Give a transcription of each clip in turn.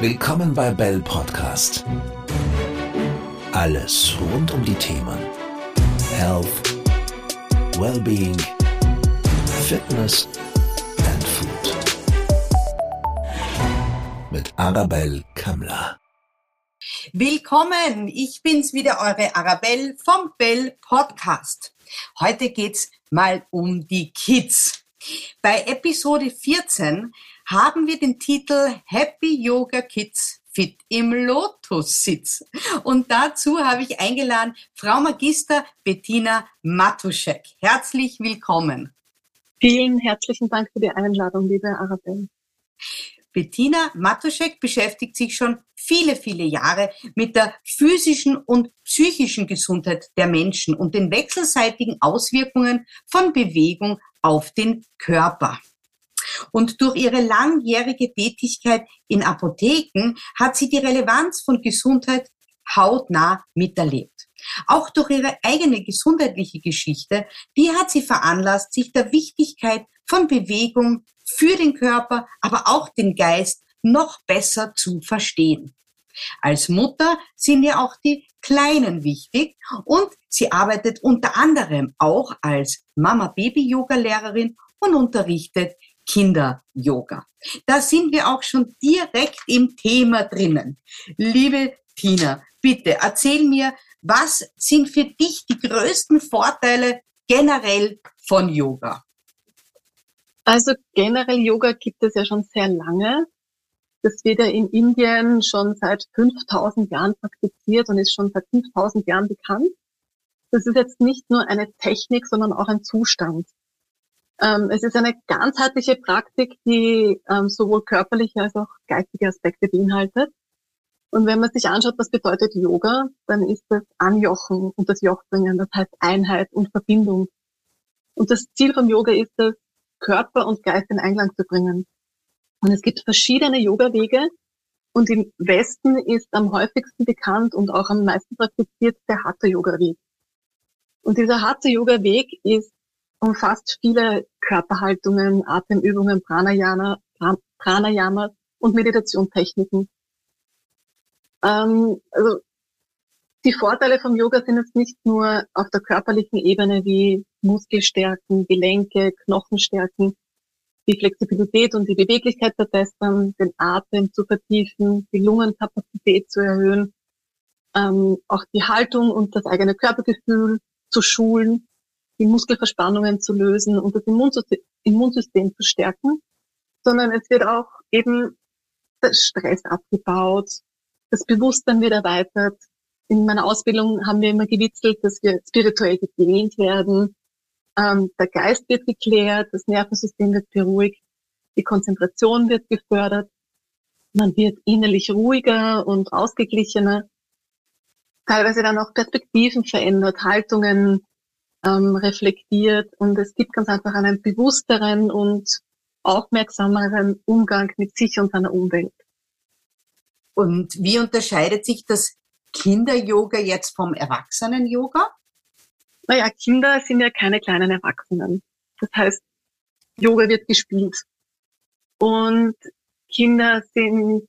Willkommen bei Bell Podcast. Alles rund um die Themen Health, Wellbeing, Fitness and Food. Mit Arabelle Kammler. Willkommen, ich bin's wieder, eure Arabelle vom Bell Podcast. Heute geht's mal um die Kids. Bei Episode 14 haben wir den Titel Happy Yoga Kids Fit im Lotussitz. Und dazu habe ich eingeladen Frau Magister Bettina Matuschek. Herzlich willkommen. Vielen herzlichen Dank für die Einladung, liebe Arabelle. Bettina Matuschek beschäftigt sich schon viele, viele Jahre mit der physischen und psychischen Gesundheit der Menschen und den wechselseitigen Auswirkungen von Bewegung auf den Körper. Und durch ihre langjährige Tätigkeit in Apotheken hat sie die Relevanz von Gesundheit hautnah miterlebt. Auch durch ihre eigene gesundheitliche Geschichte, die hat sie veranlasst, sich der Wichtigkeit von Bewegung für den Körper, aber auch den Geist noch besser zu verstehen. Als Mutter sind ihr auch die Kleinen wichtig und sie arbeitet unter anderem auch als Mama-Baby-Yoga-Lehrerin und unterrichtet Kinder-Yoga. Da sind wir auch schon direkt im Thema drinnen. Liebe Tina, bitte erzähl mir, was sind für dich die größten Vorteile generell von Yoga? Also generell Yoga gibt es ja schon sehr lange. Das wird ja in Indien schon seit 5000 Jahren praktiziert und ist schon seit 5000 Jahren bekannt. Das ist jetzt nicht nur eine Technik, sondern auch ein Zustand. Ähm, es ist eine ganzheitliche Praktik, die ähm, sowohl körperliche als auch geistige Aspekte beinhaltet. Und wenn man sich anschaut, was bedeutet Yoga, dann ist das Anjochen und das Jochbringen, das heißt Einheit und Verbindung. Und das Ziel vom Yoga ist es, Körper und Geist in Einklang zu bringen. Und es gibt verschiedene Yoga-Wege. Und im Westen ist am häufigsten bekannt und auch am meisten praktiziert der Hatha-Yoga-Weg. Und dieser Hatha-Yoga-Weg ist umfasst viele Körperhaltungen, Atemübungen, Pranayama, Pranayama und Meditationstechniken. Ähm, also die Vorteile vom Yoga sind jetzt nicht nur auf der körperlichen Ebene wie Muskelstärken, Gelenke, Knochenstärken, die Flexibilität und die Beweglichkeit verbessern, den Atem zu vertiefen, die Lungenkapazität zu erhöhen, ähm, auch die Haltung und das eigene Körpergefühl zu schulen die Muskelverspannungen zu lösen und das Immunsystem zu stärken, sondern es wird auch eben der Stress abgebaut, das Bewusstsein wird erweitert. In meiner Ausbildung haben wir immer gewitzelt, dass wir spirituell gedehnt werden, ähm, der Geist wird geklärt, das Nervensystem wird beruhigt, die Konzentration wird gefördert, man wird innerlich ruhiger und ausgeglichener, teilweise dann auch Perspektiven verändert, Haltungen ähm, reflektiert und es gibt ganz einfach einen bewussteren und aufmerksameren Umgang mit sich und seiner Umwelt. Und wie unterscheidet sich das Kinder-Yoga jetzt vom Erwachsenen-Yoga? Naja, Kinder sind ja keine kleinen Erwachsenen. Das heißt, Yoga wird gespielt. Und Kinder sind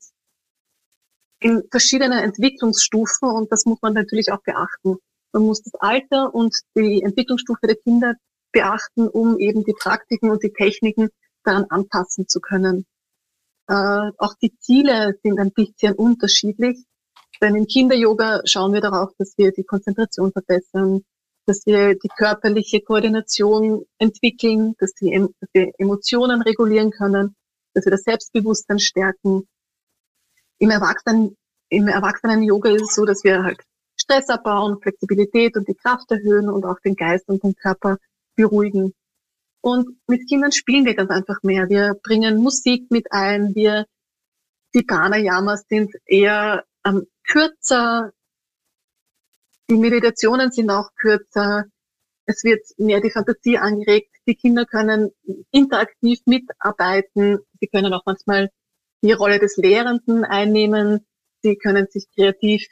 in verschiedenen Entwicklungsstufen und das muss man natürlich auch beachten. Man muss das Alter und die Entwicklungsstufe der Kinder beachten, um eben die Praktiken und die Techniken daran anpassen zu können. Äh, auch die Ziele sind ein bisschen unterschiedlich, denn im Kinder-Yoga schauen wir darauf, dass wir die Konzentration verbessern, dass wir die körperliche Koordination entwickeln, dass wir, dass wir Emotionen regulieren können, dass wir das Selbstbewusstsein stärken. Im Erwachsenen, im Erwachsenen-Yoga ist es so, dass wir halt Stress abbauen, Flexibilität und die Kraft erhöhen und auch den Geist und den Körper beruhigen. Und mit Kindern spielen wir ganz einfach mehr. Wir bringen Musik mit ein. Wir, die Pranayamas sind eher ähm, kürzer. Die Meditationen sind auch kürzer. Es wird mehr die Fantasie angeregt. Die Kinder können interaktiv mitarbeiten. Sie können auch manchmal die Rolle des Lehrenden einnehmen. Sie können sich kreativ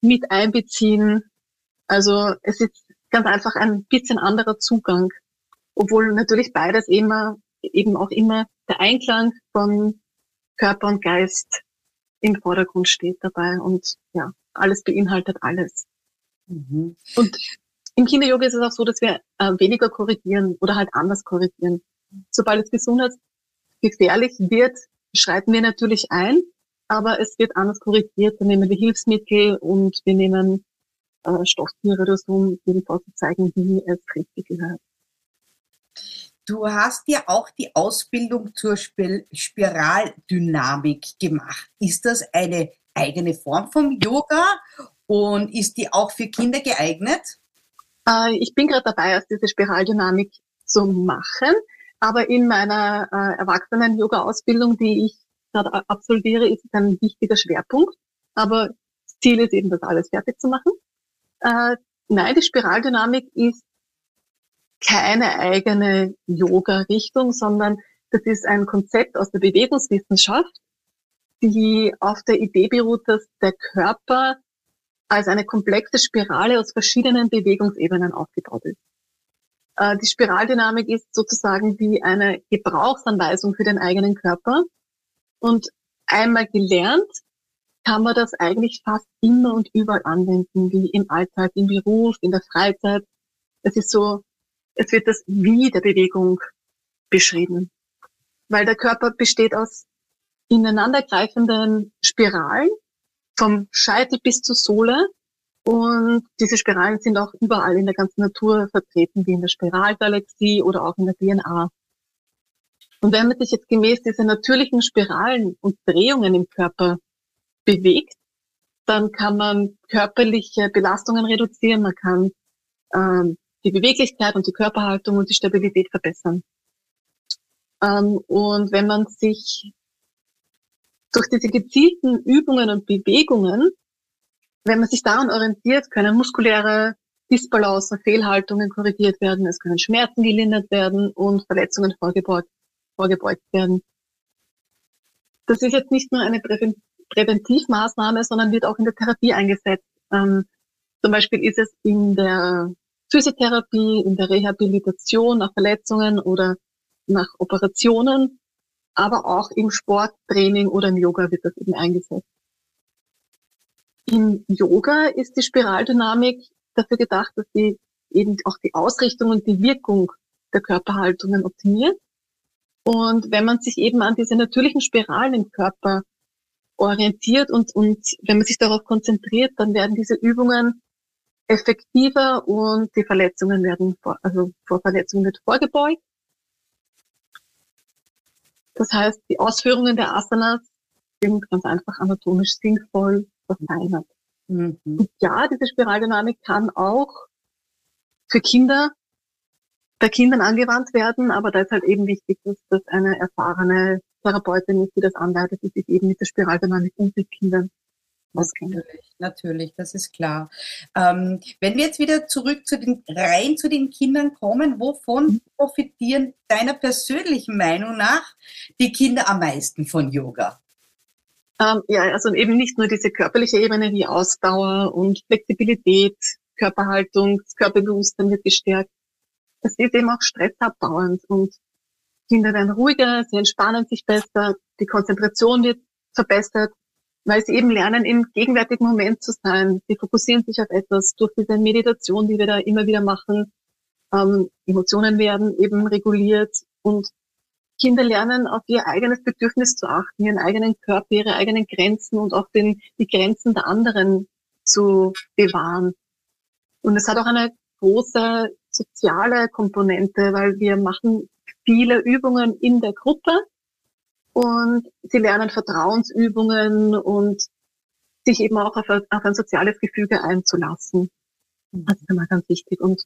mit einbeziehen. Also es ist ganz einfach ein bisschen anderer Zugang, obwohl natürlich beides immer eben auch immer der Einklang von Körper und Geist im Vordergrund steht dabei und ja, alles beinhaltet alles. Mhm. Und im Kinder-Yoga ist es auch so, dass wir äh, weniger korrigieren oder halt anders korrigieren. Sobald es gesundheitsgefährlich wird, schreiten wir natürlich ein, aber es wird anders korrigiert. Dann nehmen wir Hilfsmittel und wir nehmen äh, Stofftiere oder so, um eben vorzuzeigen, wie es richtig gehört. Du hast ja auch die Ausbildung zur Spiraldynamik gemacht. Ist das eine eigene Form vom Yoga und ist die auch für Kinder geeignet? Äh, ich bin gerade dabei, erst diese Spiraldynamik zu machen, aber in meiner äh, Erwachsenen-Yoga-Ausbildung, die ich gerade absolviere, ist ein wichtiger Schwerpunkt. Aber Ziel ist eben, das alles fertig zu machen. Äh, nein, die Spiraldynamik ist keine eigene Yoga-Richtung, sondern das ist ein Konzept aus der Bewegungswissenschaft, die auf der Idee beruht, dass der Körper als eine komplexe Spirale aus verschiedenen Bewegungsebenen aufgebaut ist. Äh, die Spiraldynamik ist sozusagen wie eine Gebrauchsanweisung für den eigenen Körper. Und einmal gelernt, kann man das eigentlich fast immer und überall anwenden, wie im Alltag, im Beruf, in der Freizeit. Es ist so, es wird das Wie der Bewegung beschrieben. Weil der Körper besteht aus ineinandergreifenden Spiralen, vom Scheitel bis zur Sohle. Und diese Spiralen sind auch überall in der ganzen Natur vertreten, wie in der Spiralgalaxie oder auch in der DNA. Und wenn man sich jetzt gemäß dieser natürlichen Spiralen und Drehungen im Körper bewegt, dann kann man körperliche Belastungen reduzieren, man kann ähm, die Beweglichkeit und die Körperhaltung und die Stabilität verbessern. Ähm, und wenn man sich durch diese gezielten Übungen und Bewegungen, wenn man sich daran orientiert, können muskuläre Disbalancen, Fehlhaltungen korrigiert werden, es können Schmerzen gelindert werden und Verletzungen vorgebeugt, vorgebeugt werden. Das ist jetzt nicht nur eine Präventivmaßnahme, sondern wird auch in der Therapie eingesetzt. Ähm, zum Beispiel ist es in der Physiotherapie, in der Rehabilitation nach Verletzungen oder nach Operationen aber auch im Sporttraining oder im Yoga wird das eben eingesetzt. Im Yoga ist die Spiraldynamik dafür gedacht, dass sie eben auch die Ausrichtung und die Wirkung der Körperhaltungen optimiert. Und wenn man sich eben an diese natürlichen Spiralen im Körper orientiert und, und wenn man sich darauf konzentriert, dann werden diese Übungen effektiver und die Verletzungen werden, vor, also vor Verletzungen wird vorgebeugt. Das heißt, die Ausführungen der Asanas sind ganz einfach anatomisch sinnvoll verfeinert. Mhm. Und ja, diese Spiraldynamik kann auch für Kinder bei Kindern angewandt werden, aber da ist halt eben wichtig, dass das eine erfahrene Therapeutin ist, die das anleitet, die sich eben mit der Spiraldynamik und mit Kindern Natürlich, natürlich, das ist klar. Ähm, wenn wir jetzt wieder zurück zu den rein zu den Kindern kommen, wovon mhm. profitieren deiner persönlichen Meinung nach die Kinder am meisten von Yoga? Ähm, ja, also eben nicht nur diese körperliche Ebene wie Ausdauer und Flexibilität, Körperhaltung, das Körperbewusstsein wird gestärkt. Das ist eben auch stressabbauend und Kinder werden ruhiger, sie entspannen sich besser, die Konzentration wird verbessert, weil sie eben lernen, im gegenwärtigen Moment zu sein. Sie fokussieren sich auf etwas durch diese Meditation, die wir da immer wieder machen. Ähm, Emotionen werden eben reguliert und Kinder lernen, auf ihr eigenes Bedürfnis zu achten, ihren eigenen Körper, ihre eigenen Grenzen und auch den, die Grenzen der anderen zu bewahren. Und es hat auch eine große soziale Komponente, weil wir machen viele Übungen in der Gruppe und sie lernen Vertrauensübungen und sich eben auch auf, auf ein soziales Gefüge einzulassen. Mhm. Das ist immer ganz wichtig. Und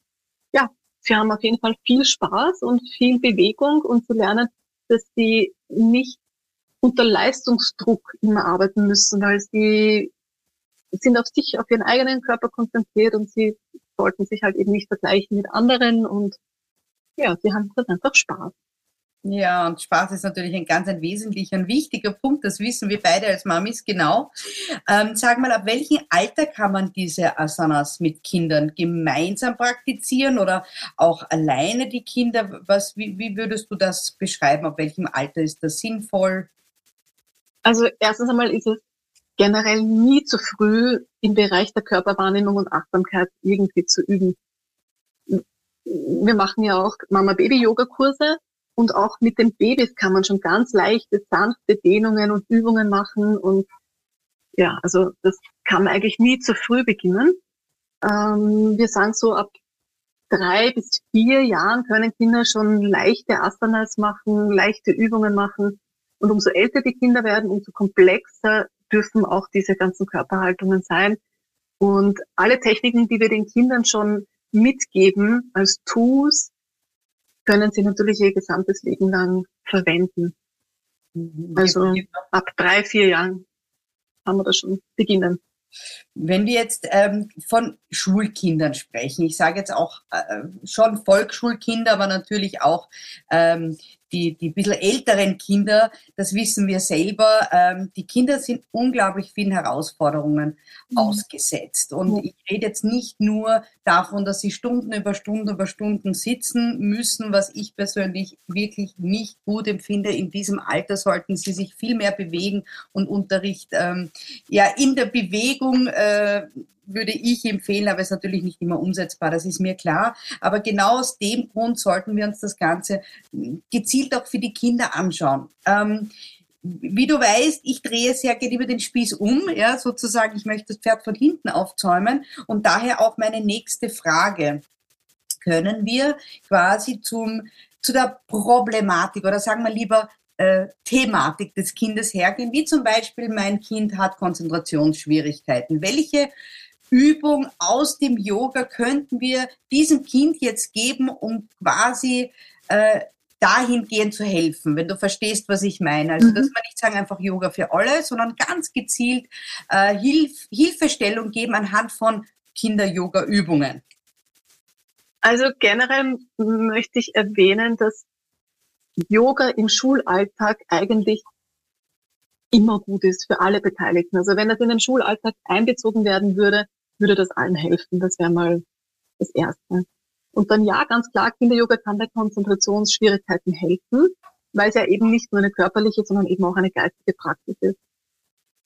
ja, sie haben auf jeden Fall viel Spaß und viel Bewegung und sie lernen, dass sie nicht unter Leistungsdruck immer arbeiten müssen, weil sie sind auf sich, auf ihren eigenen Körper konzentriert und sie sollten sich halt eben nicht vergleichen mit anderen und ja, sie haben dann einfach Spaß. Ja, und Spaß ist natürlich ein ganz ein wesentlicher und wichtiger Punkt. Das wissen wir beide als Mamis genau. Ähm, sag mal, ab welchem Alter kann man diese Asanas mit Kindern gemeinsam praktizieren oder auch alleine die Kinder? Was, wie, wie würdest du das beschreiben? Ab welchem Alter ist das sinnvoll? Also erstens einmal ist es generell nie zu früh im Bereich der Körperwahrnehmung und Achtsamkeit irgendwie zu üben. Wir machen ja auch Mama-Baby-Yoga-Kurse und auch mit den Babys kann man schon ganz leichte, sanfte Dehnungen und Übungen machen und ja, also das kann man eigentlich nie zu früh beginnen. Ähm, wir sagen so, ab drei bis vier Jahren können Kinder schon leichte Asanas machen, leichte Übungen machen. Und umso älter die Kinder werden, umso komplexer dürfen auch diese ganzen Körperhaltungen sein. Und alle Techniken, die wir den Kindern schon mitgeben als Tools, können sie natürlich ihr gesamtes Leben lang verwenden. Mhm. Also ab drei, vier Jahren kann man das schon beginnen. Wenn wir jetzt ähm, von Schulkindern sprechen, ich sage jetzt auch äh, schon Volksschulkinder, aber natürlich auch ähm, die, die bisschen älteren Kinder, das wissen wir selber, ähm, die Kinder sind unglaublich vielen Herausforderungen mhm. ausgesetzt. Und mhm. ich rede jetzt nicht nur davon, dass sie Stunden über Stunden über Stunden sitzen müssen, was ich persönlich wirklich nicht gut empfinde. In diesem Alter sollten sie sich viel mehr bewegen und Unterricht ähm, ja in der Bewegung äh, würde ich empfehlen, aber ist natürlich nicht immer umsetzbar, das ist mir klar. Aber genau aus dem Grund sollten wir uns das Ganze gezielt auch für die Kinder anschauen. Ähm, wie du weißt, ich drehe sehr gerne über den Spieß um, ja, sozusagen, ich möchte das Pferd von hinten aufzäumen und daher auch meine nächste Frage. Können wir quasi zum, zu der Problematik oder sagen wir lieber äh, Thematik des Kindes hergehen, wie zum Beispiel mein Kind hat Konzentrationsschwierigkeiten. Welche Übung aus dem Yoga könnten wir diesem Kind jetzt geben, um quasi äh, dahingehend zu helfen, wenn du verstehst, was ich meine. Also, mhm. dass wir nicht sagen einfach Yoga für alle, sondern ganz gezielt äh, Hilf Hilfestellung geben anhand von Kinder-Yoga-Übungen. Also generell möchte ich erwähnen, dass Yoga im Schulalltag eigentlich immer gut ist für alle Beteiligten. Also wenn das in den Schulalltag einbezogen werden würde, würde das allen helfen. Das wäre mal das Erste. Und dann ja, ganz klar, Kinder-Yoga kann bei Konzentrationsschwierigkeiten helfen, weil es ja eben nicht nur eine körperliche, sondern eben auch eine geistige Praxis ist.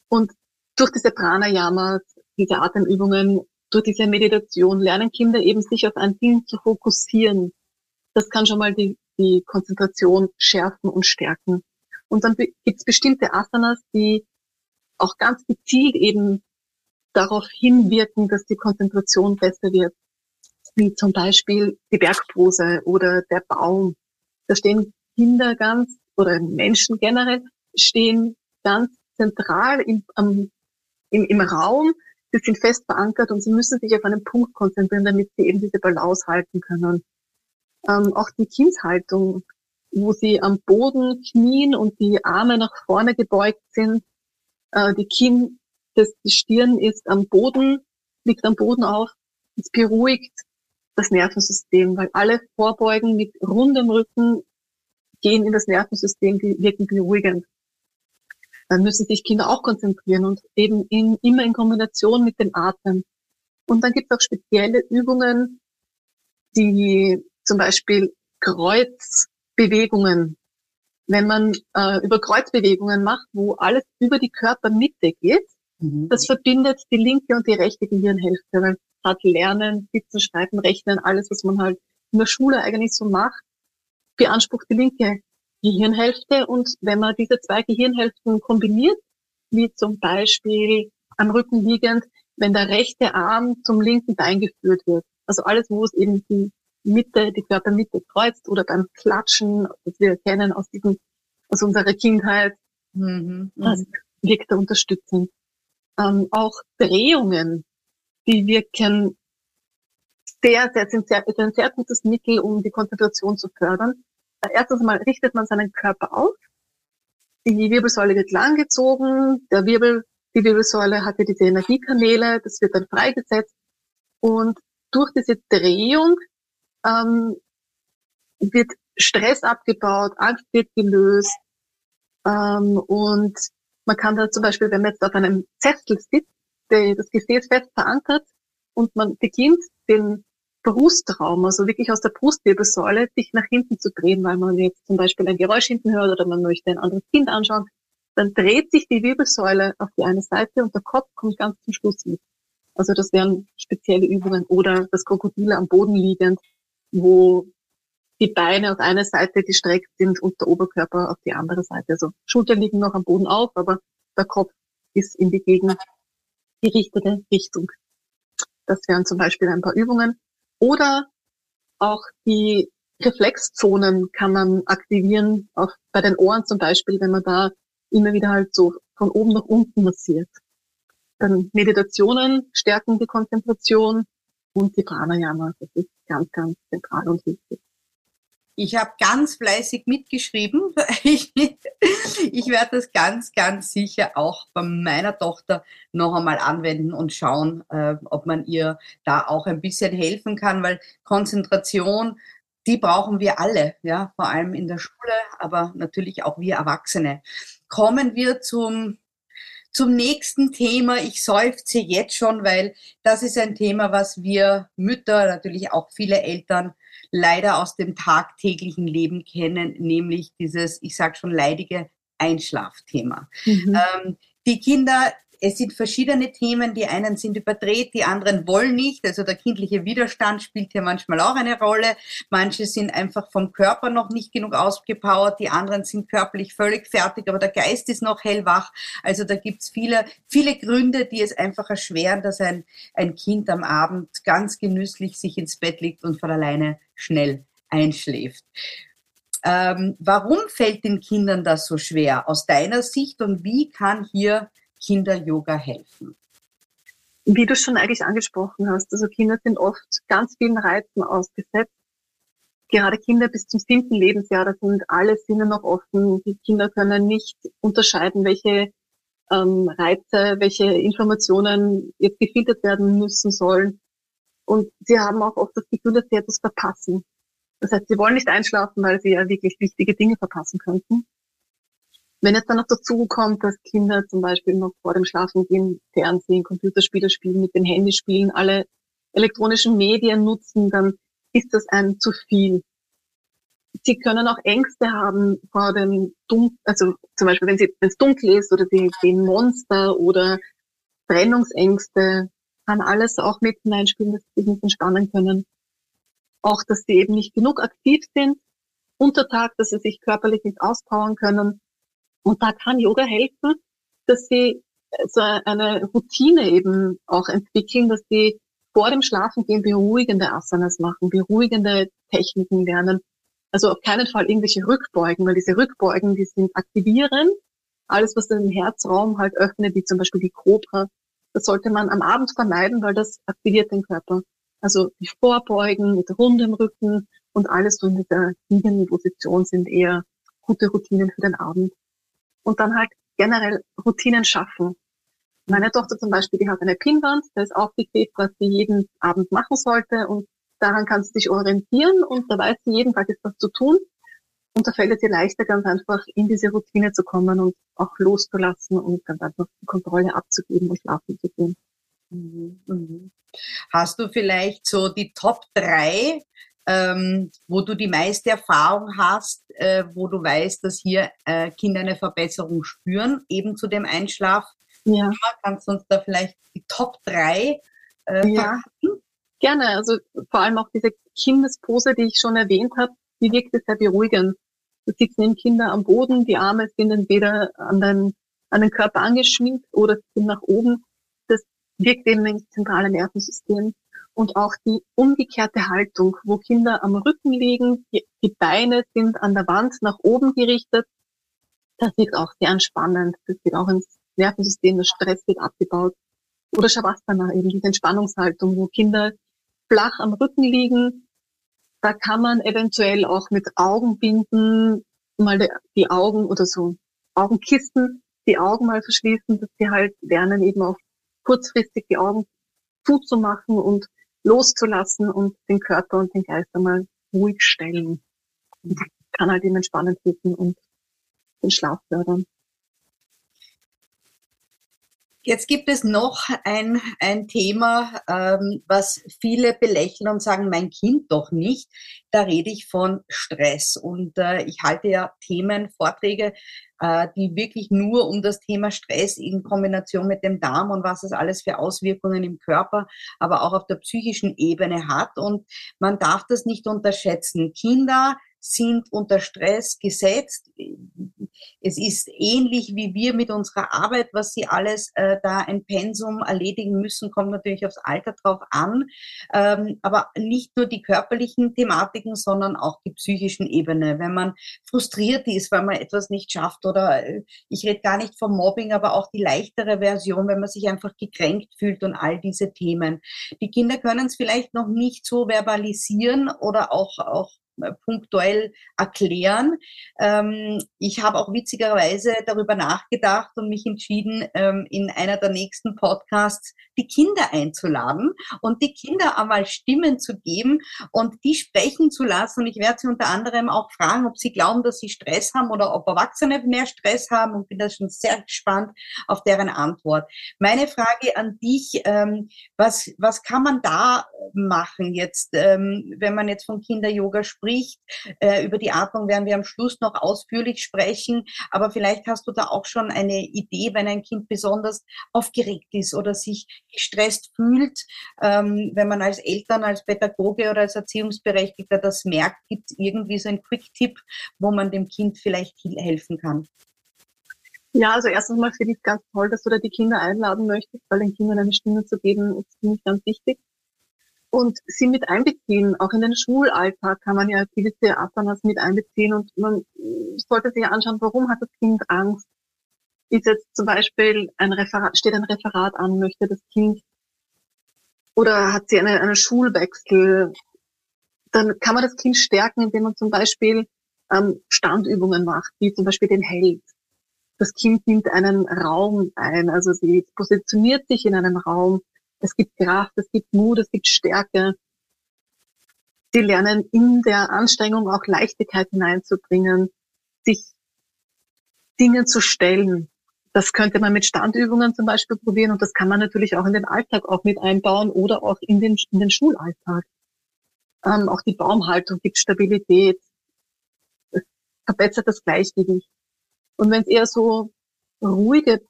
Und durch diese Pranayamas, diese Atemübungen, durch diese Meditation lernen Kinder eben sich auf ein Ding zu fokussieren. Das kann schon mal die, die Konzentration schärfen und stärken. Und dann gibt es bestimmte Asanas, die auch ganz gezielt eben darauf hinwirken, dass die Konzentration besser wird. Wie zum Beispiel die Bergpose oder der Baum. Da stehen Kinder ganz oder Menschen generell stehen ganz zentral im, am, im, im Raum. Sie sind fest verankert und sie müssen sich auf einen Punkt konzentrieren, damit sie eben diese Balance halten können. Ähm, auch die Kindshaltung, wo sie am Boden knien und die Arme nach vorne gebeugt sind, äh, die Kinn das, die Stirn ist am Boden, liegt am Boden auf. Es beruhigt das Nervensystem, weil alle Vorbeugen mit rundem Rücken gehen in das Nervensystem, die wirken beruhigend. Dann müssen sich Kinder auch konzentrieren und eben in, immer in Kombination mit dem Atmen. Und dann gibt es auch spezielle Übungen, die zum Beispiel Kreuzbewegungen, wenn man äh, über Kreuzbewegungen macht, wo alles über die Körpermitte geht, Mhm. Das verbindet die linke und die rechte Gehirnhälfte, weil gerade Lernen, Sitzen, Schreiben, Rechnen, alles, was man halt in der Schule eigentlich so macht, beansprucht die linke Gehirnhälfte. Und wenn man diese zwei Gehirnhälften kombiniert, wie zum Beispiel am Rücken liegend, wenn der rechte Arm zum linken Bein geführt wird, also alles, wo es eben die Mitte, die Körpermitte kreuzt oder beim Klatschen, das wir kennen aus diesem, aus unserer Kindheit, mhm. das mhm. wirkt da unterstützend ähm, auch Drehungen, die wirken sehr, sehr, sind sehr, ein sehr gutes Mittel, um die Konzentration zu fördern. Erstens mal richtet man seinen Körper auf. Die Wirbelsäule wird langgezogen. Der Wirbel, die Wirbelsäule hat ja diese Energiekanäle. Das wird dann freigesetzt. Und durch diese Drehung ähm, wird Stress abgebaut, Angst wird gelöst. Ähm, und man kann da zum Beispiel, wenn man jetzt auf einem Zettel sitzt, das Gefäß fest verankert und man beginnt, den Brustraum, also wirklich aus der Brustwirbelsäule, sich nach hinten zu drehen, weil man jetzt zum Beispiel ein Geräusch hinten hört oder man möchte ein anderes Kind anschauen, dann dreht sich die Wirbelsäule auf die eine Seite und der Kopf kommt ganz zum Schluss mit. Also das wären spezielle Übungen oder das Krokodil am Boden liegend, wo die Beine auf eine Seite gestreckt sind und der Oberkörper auf die andere Seite. Also Schultern liegen noch am Boden auf, aber der Kopf ist in die gegen gerichtete Richtung. Das wären zum Beispiel ein paar Übungen. Oder auch die Reflexzonen kann man aktivieren, auch bei den Ohren zum Beispiel, wenn man da immer wieder halt so von oben nach unten massiert. Dann Meditationen stärken die Konzentration und die Pranayama. Das ist ganz, ganz zentral und wichtig. Ich habe ganz fleißig mitgeschrieben. Ich, ich werde das ganz, ganz sicher auch bei meiner Tochter noch einmal anwenden und schauen, äh, ob man ihr da auch ein bisschen helfen kann, weil Konzentration, die brauchen wir alle, ja, vor allem in der Schule, aber natürlich auch wir Erwachsene. Kommen wir zum zum nächsten Thema. Ich seufze jetzt schon, weil das ist ein Thema, was wir Mütter, natürlich auch viele Eltern leider aus dem tagtäglichen Leben kennen, nämlich dieses, ich sage schon, leidige Einschlafthema. Mhm. Ähm, die Kinder es sind verschiedene Themen. Die einen sind überdreht, die anderen wollen nicht. Also der kindliche Widerstand spielt hier manchmal auch eine Rolle. Manche sind einfach vom Körper noch nicht genug ausgepowert, die anderen sind körperlich völlig fertig, aber der Geist ist noch hellwach. Also da gibt's viele, viele Gründe, die es einfach erschweren, dass ein, ein Kind am Abend ganz genüsslich sich ins Bett liegt und von alleine schnell einschläft. Ähm, warum fällt den Kindern das so schwer aus deiner Sicht und wie kann hier Kinder-Yoga helfen? Wie du schon eigentlich angesprochen hast, also Kinder sind oft ganz vielen Reizen ausgesetzt. Gerade Kinder bis zum siebten Lebensjahr, da sind alle Sinne noch offen. Die Kinder können nicht unterscheiden, welche ähm, Reize, welche Informationen jetzt gefiltert werden müssen sollen. Und sie haben auch oft das Gefühl, dass sie etwas verpassen. Das heißt, sie wollen nicht einschlafen, weil sie ja wirklich wichtige Dinge verpassen könnten. Wenn jetzt dann noch dazu kommt, dass Kinder zum Beispiel noch vor dem Schlafengehen Fernsehen, Computerspiele spielen, mit dem Handy spielen, alle elektronischen Medien nutzen, dann ist das ein zu viel. Sie können auch Ängste haben vor dem Dunkel, also zum Beispiel, wenn es dunkel ist oder sie sehen Monster oder Trennungsängste, kann alles auch mit hineinspielen, dass sie sich nicht entspannen können. Auch, dass sie eben nicht genug aktiv sind unter Tag, dass sie sich körperlich nicht auspowern können und da kann Yoga helfen, dass sie äh, so eine Routine eben auch entwickeln, dass sie vor dem Schlafengehen beruhigende Asanas machen, beruhigende Techniken lernen. Also auf keinen Fall irgendwelche Rückbeugen, weil diese Rückbeugen, die sind aktivierend. Alles, was den Herzraum halt öffnet, wie zum Beispiel die Cobra, das sollte man am Abend vermeiden, weil das aktiviert den Körper. Also die Vorbeugen mit rundem Rücken und alles so in dieser liegenden Position sind eher gute Routinen für den Abend und dann halt generell Routinen schaffen. Meine Tochter zum Beispiel, die hat eine Pinnwand, da ist aufgeklebt, was sie jeden Abend machen sollte und daran kann sie sich orientieren und da weiß sie jeden Tag etwas zu tun und da fällt es ihr leichter, ganz einfach in diese Routine zu kommen und auch loszulassen und ganz einfach die Kontrolle abzugeben und schlafen zu gehen. Mhm, mhm. Hast du vielleicht so die Top drei ähm, wo du die meiste Erfahrung hast, äh, wo du weißt, dass hier äh, Kinder eine Verbesserung spüren, eben zu dem Einschlaf. Ja. Kannst du uns da vielleicht die Top 3 äh, ja. Gerne, also vor allem auch diese Kindespose, die ich schon erwähnt habe, die wirkt sehr beruhigend. Da sitzen eben Kinder am Boden, die Arme sind entweder an den, an den Körper angeschminkt oder sind nach oben. Das wirkt eben ins zentrale Nervensystem und auch die umgekehrte Haltung, wo Kinder am Rücken liegen, die, die Beine sind an der Wand nach oben gerichtet. Das ist auch sehr entspannend. Das geht auch ins Nervensystem, der Stress wird abgebaut. Oder Shavasana, eben diese Entspannungshaltung, wo Kinder flach am Rücken liegen. Da kann man eventuell auch mit Augenbinden mal die Augen oder so Augenkisten die Augen mal verschließen, dass sie halt lernen, eben auch kurzfristig die Augen zuzumachen und loszulassen und den Körper und den Geist einmal ruhig stellen. Und kann halt eben entspannend wirken und den Schlaf fördern. Jetzt gibt es noch ein, ein Thema, ähm, was viele belächeln und sagen, mein Kind doch nicht. Da rede ich von Stress. Und äh, ich halte ja Themen, Vorträge, äh, die wirklich nur um das Thema Stress in Kombination mit dem Darm und was es alles für Auswirkungen im Körper, aber auch auf der psychischen Ebene hat. Und man darf das nicht unterschätzen. Kinder sind unter Stress gesetzt. Es ist ähnlich wie wir mit unserer Arbeit, was sie alles äh, da ein Pensum erledigen müssen, kommt natürlich aufs Alter drauf an. Ähm, aber nicht nur die körperlichen Thematiken, sondern auch die psychischen Ebene. Wenn man frustriert ist, weil man etwas nicht schafft oder äh, ich rede gar nicht vom Mobbing, aber auch die leichtere Version, wenn man sich einfach gekränkt fühlt und all diese Themen. Die Kinder können es vielleicht noch nicht so verbalisieren oder auch, auch punktuell erklären. Ähm, ich habe auch witzigerweise darüber nachgedacht und mich entschieden, ähm, in einer der nächsten Podcasts die Kinder einzuladen und die Kinder einmal Stimmen zu geben und die sprechen zu lassen. Und ich werde sie unter anderem auch fragen, ob sie glauben, dass sie Stress haben oder ob Erwachsene mehr Stress haben und bin da schon sehr gespannt auf deren Antwort. Meine Frage an dich, ähm, was, was kann man da machen jetzt, wenn man jetzt von Kinder-Yoga spricht? Spricht. Äh, über die Atmung werden wir am Schluss noch ausführlich sprechen. Aber vielleicht hast du da auch schon eine Idee, wenn ein Kind besonders aufgeregt ist oder sich gestresst fühlt. Ähm, wenn man als Eltern, als Pädagoge oder als Erziehungsberechtigter das merkt, gibt es irgendwie so einen Quick-Tipp, wo man dem Kind vielleicht helfen kann. Ja, also erstens mal finde ich ganz toll, dass du da die Kinder einladen möchtest, weil den Kindern eine Stimme zu geben, ist für mich ganz wichtig und sie mit einbeziehen. Auch in den Schulalltag kann man ja gewisse Asanas mit einbeziehen und man sollte sich anschauen, warum hat das Kind Angst? Ist jetzt zum Beispiel ein Referat, steht ein Referat an, möchte das Kind oder hat sie eine, einen Schulwechsel? Dann kann man das Kind stärken, indem man zum Beispiel ähm, Standübungen macht, wie zum Beispiel den Held. Das Kind nimmt einen Raum ein, also sie positioniert sich in einem Raum, es gibt Kraft, es gibt Mut, es gibt Stärke. Sie lernen in der Anstrengung auch Leichtigkeit hineinzubringen, sich Dinge zu stellen. Das könnte man mit Standübungen zum Beispiel probieren und das kann man natürlich auch in den Alltag auch mit einbauen oder auch in den, in den Schulalltag. Ähm, auch die Baumhaltung gibt Stabilität, es verbessert das Gleichgewicht. Und wenn es eher so ruhige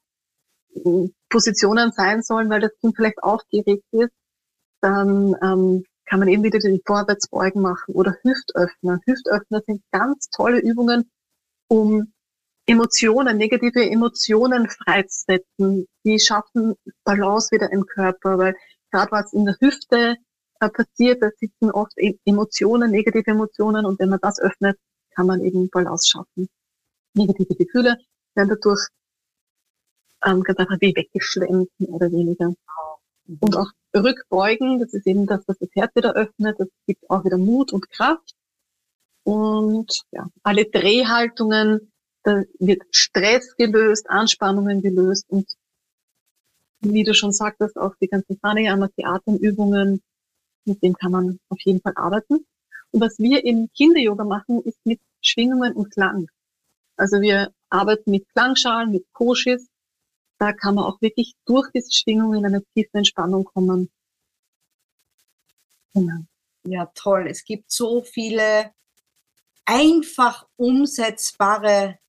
Positionen sein sollen, weil das Kind vielleicht aufgeregt ist, dann ähm, kann man eben wieder die Vorwärtsbeugen machen oder Hüftöffner. Hüftöffner sind ganz tolle Übungen, um Emotionen, negative Emotionen freizusetzen. Die schaffen Balance wieder im Körper, weil gerade was in der Hüfte äh, passiert, da sitzen oft e-, Emotionen, negative Emotionen und wenn man das öffnet, kann man eben Balance schaffen. Negative Gefühle werden dadurch ähm, ganz einfach wie weggeschwemmt, mehr oder weniger. Mhm. Und auch rückbeugen, das ist eben das, was das Herz wieder öffnet, das gibt auch wieder Mut und Kraft. Und ja, alle Drehhaltungen, da wird Stress gelöst, Anspannungen gelöst und wie du schon sagtest, auch die ganzen Pranayama, die Atemübungen, mit dem kann man auf jeden Fall arbeiten. Und was wir im Kinder-Yoga machen, ist mit Schwingungen und Klang. Also wir arbeiten mit Klangschalen, mit Koshis, da kann man auch wirklich durch diese Schwingung in eine tiefe Entspannung kommen. Genau. Ja, toll. Es gibt so viele einfach umsetzbare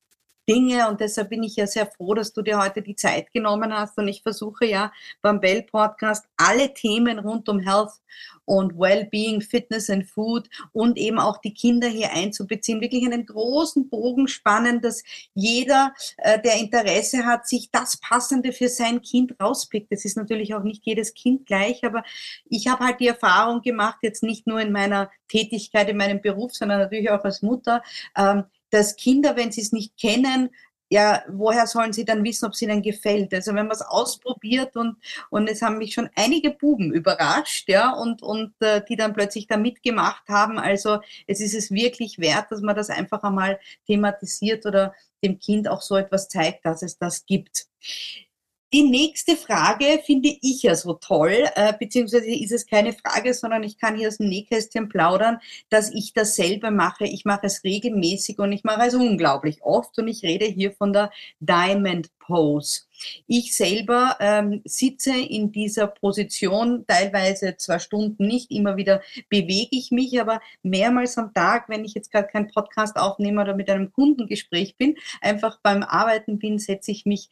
Dinge und deshalb bin ich ja sehr froh, dass du dir heute die Zeit genommen hast und ich versuche ja beim Bell Podcast alle Themen rund um Health und Wellbeing, Fitness and Food und eben auch die Kinder hier einzubeziehen, wirklich einen großen Bogen spannen, dass jeder, äh, der Interesse hat, sich das Passende für sein Kind rauspickt. Das ist natürlich auch nicht jedes Kind gleich, aber ich habe halt die Erfahrung gemacht, jetzt nicht nur in meiner Tätigkeit, in meinem Beruf, sondern natürlich auch als Mutter, ähm, dass Kinder, wenn sie es nicht kennen, ja, woher sollen sie dann wissen, ob es ihnen gefällt? Also wenn man es ausprobiert und, und es haben mich schon einige Buben überrascht, ja, und, und äh, die dann plötzlich da mitgemacht haben. Also es ist es wirklich wert, dass man das einfach einmal thematisiert oder dem Kind auch so etwas zeigt, dass es das gibt. Die nächste Frage finde ich ja so toll, äh, beziehungsweise ist es keine Frage, sondern ich kann hier aus dem Nähkästchen plaudern, dass ich dasselbe mache. Ich mache es regelmäßig und ich mache es unglaublich oft und ich rede hier von der Diamond Pose. Ich selber ähm, sitze in dieser Position teilweise zwei Stunden nicht, immer wieder bewege ich mich, aber mehrmals am Tag, wenn ich jetzt gerade keinen Podcast aufnehme oder mit einem Kundengespräch bin, einfach beim Arbeiten bin, setze ich mich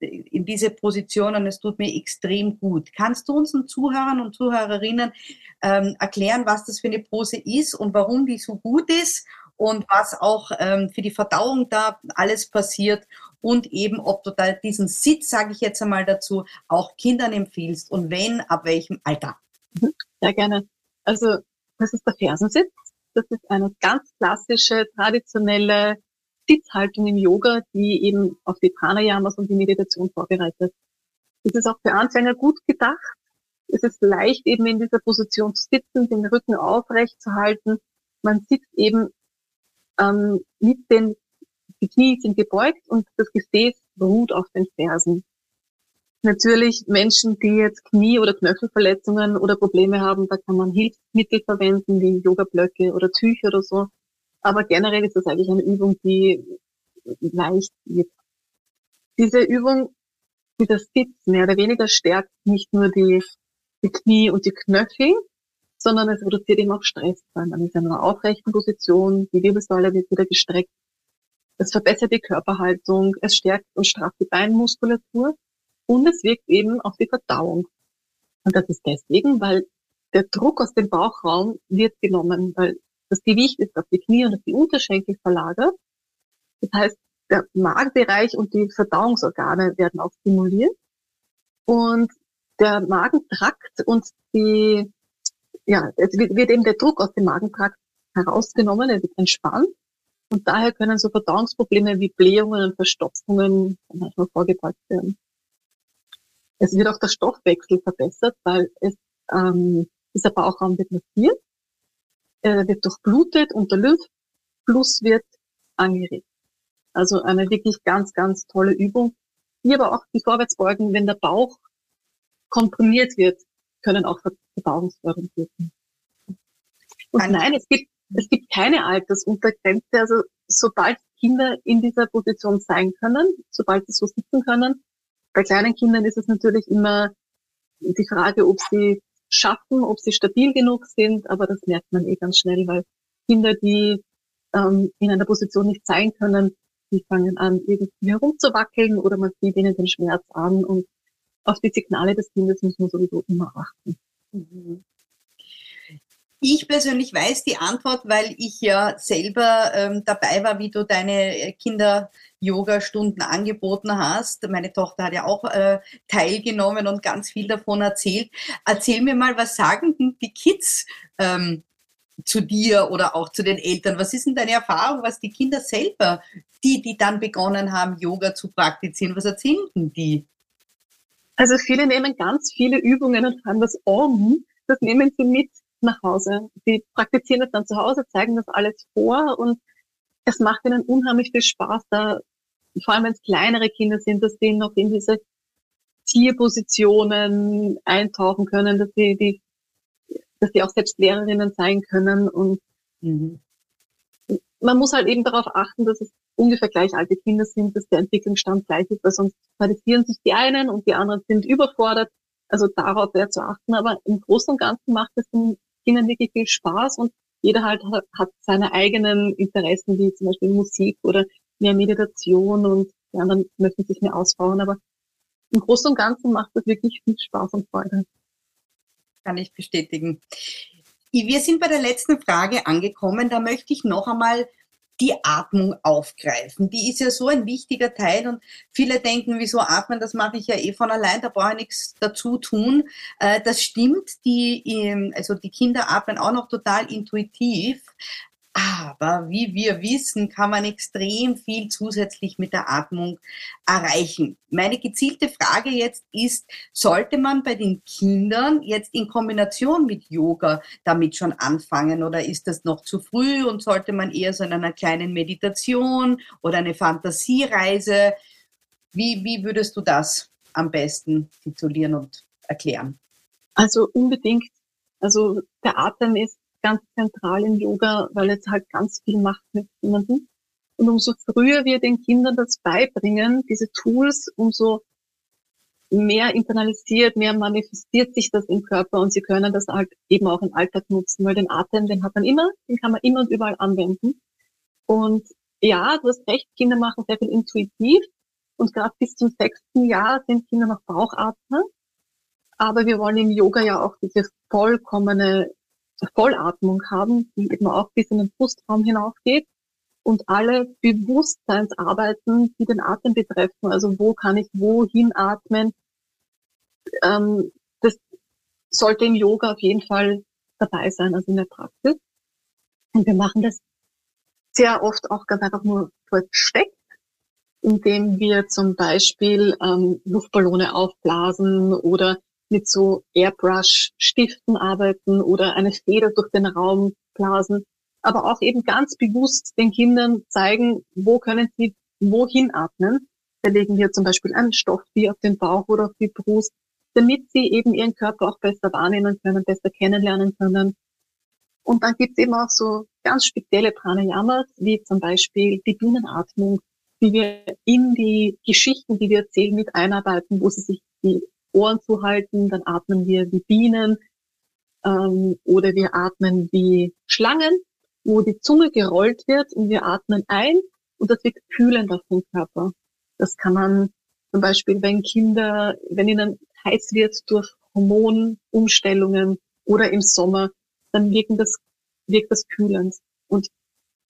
in diese Position und es tut mir extrem gut. Kannst du unseren Zuhörern und Zuhörerinnen ähm, erklären, was das für eine Pose ist und warum die so gut ist und was auch ähm, für die Verdauung da alles passiert und eben, ob du da diesen Sitz, sage ich jetzt einmal dazu, auch Kindern empfiehlst und wenn, ab welchem Alter? Mhm. Sehr gerne. Also das ist der Fersensitz. Das ist eine ganz klassische, traditionelle Sitzhaltung im Yoga, die eben auf die Pranayamas und die Meditation vorbereitet. Es ist auch für Anfänger gut gedacht. Es ist leicht eben in dieser Position zu sitzen, den Rücken aufrecht zu halten. Man sitzt eben ähm, mit den die Knie sind gebeugt und das Gesäß ruht auf den Fersen. Natürlich Menschen, die jetzt Knie- oder Knöchelverletzungen oder Probleme haben, da kann man Hilfsmittel verwenden, wie Yoga-Blöcke oder Tücher oder so. Aber generell ist das eigentlich eine Übung, die leicht geht. Diese Übung, dieser Sitz mehr oder weniger stärkt nicht nur die, die Knie und die Knöchel, sondern es reduziert eben auch Stress, weil man ist in einer aufrechten Position, die Wirbelsäule wird wieder gestreckt es verbessert die Körperhaltung, es stärkt und strafft die Beinmuskulatur und es wirkt eben auf die Verdauung. Und das ist deswegen, weil der Druck aus dem Bauchraum wird genommen, weil das Gewicht ist auf die Knie und auf die Unterschenkel verlagert. Das heißt, der Magenbereich und die Verdauungsorgane werden auch stimuliert. Und der Magentrakt und die, ja, es wird eben der Druck aus dem Magentrakt herausgenommen, er wird entspannt und daher können so Verdauungsprobleme wie Blähungen und Verstopfungen manchmal vorgebeugt werden. Es wird auch der Stoffwechsel verbessert, weil es, ähm, dieser Bauchraum wird massiert, er wird durchblutet und der Lymphfluss wird angeregt. Also eine wirklich ganz, ganz tolle Übung, die aber auch die Vorwärtsbeugen, wenn der Bauch komprimiert wird, können auch verdauungsfördernd wirken. Und nein, es gibt es gibt keine Altersuntergrenze. Also sobald Kinder in dieser Position sein können, sobald sie so sitzen können, bei kleinen Kindern ist es natürlich immer die Frage, ob sie schaffen, ob sie stabil genug sind, aber das merkt man eh ganz schnell, weil Kinder, die ähm, in einer Position nicht sein können, die fangen an, irgendwie herumzuwackeln oder man sieht ihnen den Schmerz an und auf die Signale des Kindes muss man sowieso immer achten. Mhm. Ich persönlich weiß die Antwort, weil ich ja selber ähm, dabei war, wie du deine Kinder Yoga-Stunden angeboten hast. Meine Tochter hat ja auch äh, teilgenommen und ganz viel davon erzählt. Erzähl mir mal, was sagen denn die Kids ähm, zu dir oder auch zu den Eltern? Was ist denn deine Erfahrung, was die Kinder selber, die, die dann begonnen haben, Yoga zu praktizieren, was erzählen die? Also viele nehmen ganz viele Übungen und fahren das um. Das nehmen sie mit nach Hause. Sie praktizieren das dann zu Hause, zeigen das alles vor und es macht ihnen unheimlich viel Spaß, da, vor allem wenn es kleinere Kinder sind, dass sie noch in diese Tierpositionen eintauchen können, dass sie die, dass sie auch selbst Lehrerinnen sein können und mhm. man muss halt eben darauf achten, dass es ungefähr gleich alte Kinder sind, dass der Entwicklungsstand gleich ist, weil sonst parisieren sich die einen und die anderen sind überfordert. Also darauf wäre zu achten. Aber im Großen und Ganzen macht es den Kindern wirklich viel Spaß und jeder halt hat seine eigenen Interessen, wie zum Beispiel Musik oder mehr Meditation und die anderen möchten sich mehr ausbauen. Aber im Großen und Ganzen macht es wirklich viel Spaß und Freude. Kann ich bestätigen. Wir sind bei der letzten Frage angekommen. Da möchte ich noch einmal die Atmung aufgreifen. Die ist ja so ein wichtiger Teil und viele denken, wieso atmen, das mache ich ja eh von allein, da brauche ich nichts dazu tun. Äh, das stimmt, die, ähm, also die Kinder atmen auch noch total intuitiv, aber wie wir wissen, kann man extrem viel zusätzlich mit der Atmung erreichen. Meine gezielte Frage jetzt ist, sollte man bei den Kindern jetzt in Kombination mit Yoga damit schon anfangen oder ist das noch zu früh und sollte man eher so in einer kleinen Meditation oder eine Fantasiereise? Wie, wie würdest du das am besten titulieren und erklären? Also unbedingt. Also der Atem ist ganz zentral im Yoga, weil es halt ganz viel macht mit jemandem. Und umso früher wir den Kindern das beibringen, diese Tools, umso mehr internalisiert, mehr manifestiert sich das im Körper und sie können das halt eben auch im Alltag nutzen, weil den Atem, den hat man immer, den kann man immer und überall anwenden. Und ja, du hast recht, Kinder machen sehr viel intuitiv und gerade bis zum sechsten Jahr sind Kinder noch Bauchatmer. Aber wir wollen im Yoga ja auch diese vollkommene Vollatmung haben, die eben auch bis in den Brustraum hinaufgeht und alle Bewusstseinsarbeiten, die den Atem betreffen, also wo kann ich wohin atmen, ähm, das sollte im Yoga auf jeden Fall dabei sein, also in der Praxis. Und wir machen das sehr oft auch ganz einfach nur versteckt, indem wir zum Beispiel ähm, Luftballone aufblasen oder mit so Airbrush-Stiften arbeiten oder eine Feder durch den Raum blasen, aber auch eben ganz bewusst den Kindern zeigen, wo können sie wohin atmen. Da legen wir zum Beispiel einen Stoff wie auf den Bauch oder auf die Brust, damit sie eben ihren Körper auch besser wahrnehmen können, besser kennenlernen können. Und dann gibt es eben auch so ganz spezielle Pranayamas, wie zum Beispiel die Bienenatmung, die wir in die Geschichten, die wir erzählen, mit einarbeiten, wo sie sich die Ohren zu halten, dann atmen wir wie Bienen ähm, oder wir atmen wie Schlangen, wo die Zunge gerollt wird und wir atmen ein und das wird kühlend auf den Körper. Das kann man zum Beispiel, wenn Kinder, wenn ihnen heiß wird durch Hormonumstellungen oder im Sommer, dann wirken das, wirkt das kühlend. Und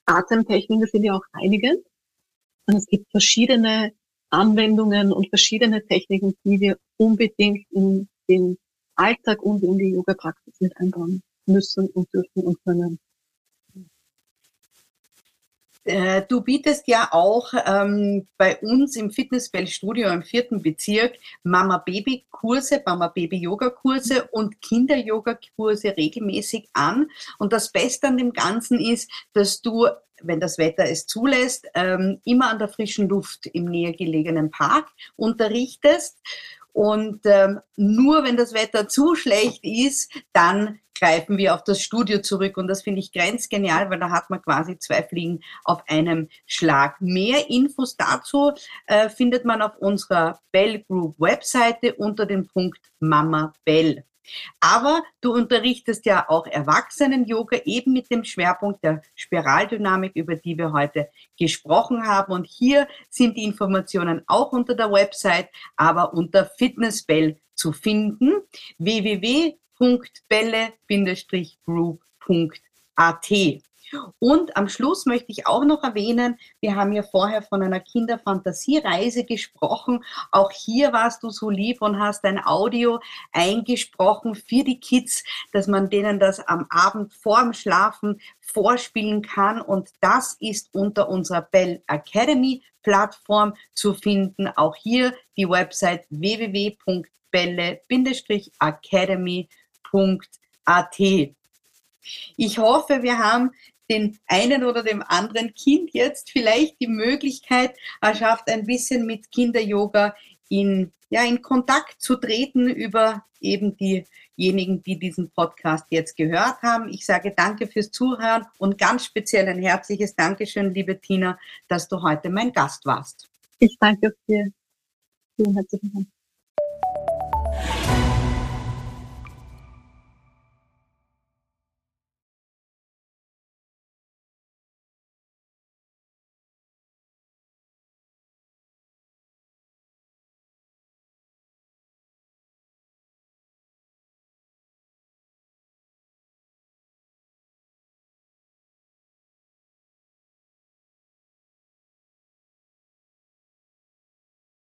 Atemtechniken sind ja auch einige. Und es gibt verschiedene Anwendungen und verschiedene Techniken, die wir unbedingt in den Alltag und in die Yoga-Praxis mit einbauen müssen und dürfen und können. Äh, du bietest ja auch ähm, bei uns im Fitnessbell-Studio im vierten Bezirk Mama-Baby-Kurse, Mama-Baby-Yoga-Kurse und Kinder-Yoga-Kurse regelmäßig an. Und das Beste an dem Ganzen ist, dass du wenn das Wetter es zulässt, ähm, immer an der frischen Luft im näher gelegenen Park unterrichtest. Und ähm, nur wenn das Wetter zu schlecht ist, dann greifen wir auf das Studio zurück. Und das finde ich grenzgenial, weil da hat man quasi zwei Fliegen auf einem Schlag. Mehr Infos dazu äh, findet man auf unserer Bell Group Webseite unter dem Punkt Mama Bell. Aber du unterrichtest ja auch Erwachsenen-Yoga eben mit dem Schwerpunkt der Spiraldynamik, über die wir heute gesprochen haben. Und hier sind die Informationen auch unter der Website, aber unter Fitnessbell zu finden. www.belle-group.at und am Schluss möchte ich auch noch erwähnen, wir haben ja vorher von einer Kinderfantasiereise gesprochen. Auch hier warst du so lieb und hast ein Audio eingesprochen für die Kids, dass man denen das am Abend vorm Schlafen vorspielen kann. Und das ist unter unserer Bell Academy Plattform zu finden. Auch hier die Website www.belle-academy.at. Ich hoffe, wir haben den einen oder dem anderen Kind jetzt vielleicht die Möglichkeit erschafft, ein bisschen mit Kinder-Yoga in, ja, in Kontakt zu treten über eben diejenigen, die diesen Podcast jetzt gehört haben. Ich sage danke fürs Zuhören und ganz speziell ein herzliches Dankeschön, liebe Tina, dass du heute mein Gast warst. Ich danke dir. Vielen herzlichen Dank.